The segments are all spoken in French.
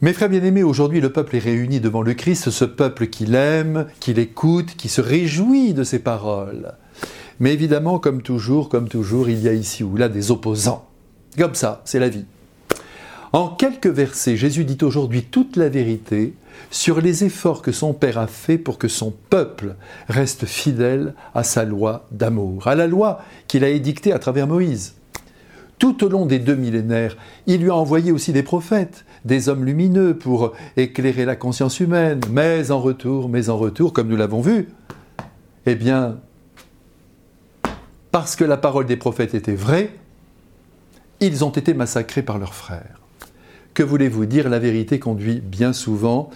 Mes frères bien-aimés, aujourd'hui le peuple est réuni devant le Christ, ce peuple qui l'aime, qui l'écoute, qui se réjouit de ses paroles. Mais évidemment, comme toujours, comme toujours, il y a ici ou là des opposants. Comme ça, c'est la vie. En quelques versets, Jésus dit aujourd'hui toute la vérité sur les efforts que son Père a fait pour que son peuple reste fidèle à sa loi d'amour, à la loi qu'il a édictée à travers Moïse. Tout au long des deux millénaires, il lui a envoyé aussi des prophètes, des hommes lumineux pour éclairer la conscience humaine, mais en retour, mais en retour, comme nous l'avons vu, eh bien, parce que la parole des prophètes était vraie, ils ont été massacrés par leurs frères. Que voulez-vous dire? La vérité conduit bien souvent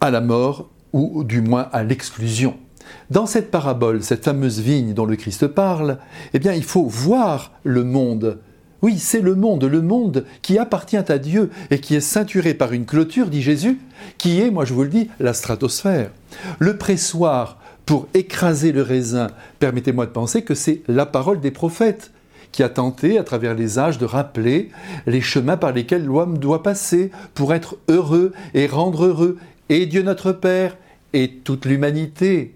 à la mort ou du moins à l'exclusion. Dans cette parabole, cette fameuse vigne dont le Christ parle, eh bien, il faut voir le monde oui, c'est le monde, le monde qui appartient à Dieu et qui est ceinturé par une clôture, dit Jésus, qui est, moi je vous le dis, la stratosphère. Le pressoir pour écraser le raisin, permettez-moi de penser que c'est la parole des prophètes qui a tenté, à travers les âges, de rappeler les chemins par lesquels l'homme doit passer pour être heureux et rendre heureux, et Dieu notre Père, et toute l'humanité.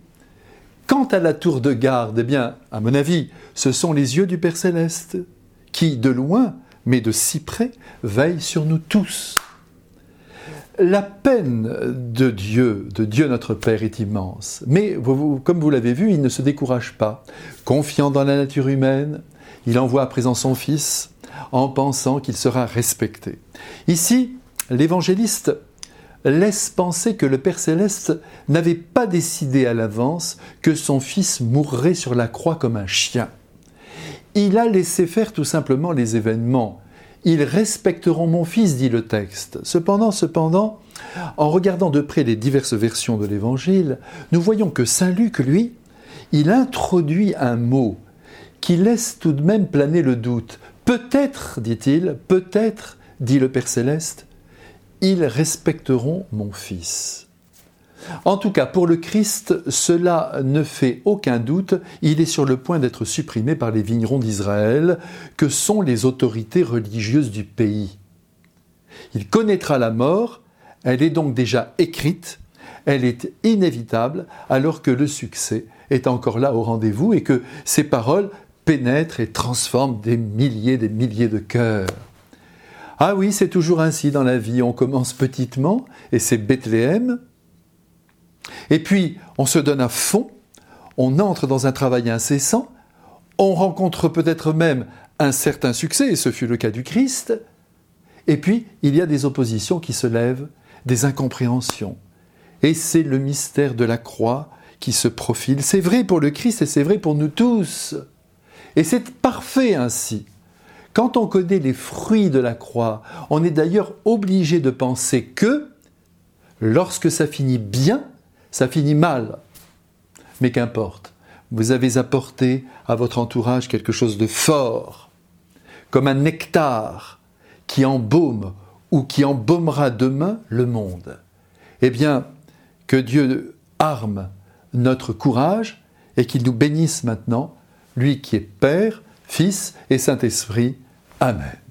Quant à la tour de garde, eh bien, à mon avis, ce sont les yeux du Père céleste qui, de loin, mais de si près, veille sur nous tous. La peine de Dieu, de Dieu notre Père, est immense. Mais comme vous l'avez vu, il ne se décourage pas. Confiant dans la nature humaine, il envoie à présent son Fils en pensant qu'il sera respecté. Ici, l'évangéliste laisse penser que le Père céleste n'avait pas décidé à l'avance que son Fils mourrait sur la croix comme un chien. Il a laissé faire tout simplement les événements. Ils respecteront mon fils, dit le texte. Cependant, cependant, en regardant de près les diverses versions de l'Évangile, nous voyons que Saint Luc, lui, il introduit un mot qui laisse tout de même planer le doute. Peut-être, dit-il, peut-être, dit le Père céleste, ils respecteront mon Fils. En tout cas, pour le Christ, cela ne fait aucun doute, il est sur le point d'être supprimé par les vignerons d'Israël, que sont les autorités religieuses du pays? Il connaîtra la mort, elle est donc déjà écrite, elle est inévitable, alors que le succès est encore là au rendez-vous et que ces paroles pénètrent et transforment des milliers, des milliers de cœurs. Ah oui, c'est toujours ainsi dans la vie, on commence petitement, et c'est Bethléem, et puis, on se donne à fond, on entre dans un travail incessant, on rencontre peut-être même un certain succès, et ce fut le cas du Christ, et puis il y a des oppositions qui se lèvent, des incompréhensions. Et c'est le mystère de la croix qui se profile. C'est vrai pour le Christ et c'est vrai pour nous tous. Et c'est parfait ainsi. Quand on connaît les fruits de la croix, on est d'ailleurs obligé de penser que lorsque ça finit bien, ça finit mal. Mais qu'importe, vous avez apporté à votre entourage quelque chose de fort, comme un nectar qui embaume ou qui embaumera demain le monde. Eh bien, que Dieu arme notre courage et qu'il nous bénisse maintenant, lui qui est Père, Fils et Saint-Esprit. Amen.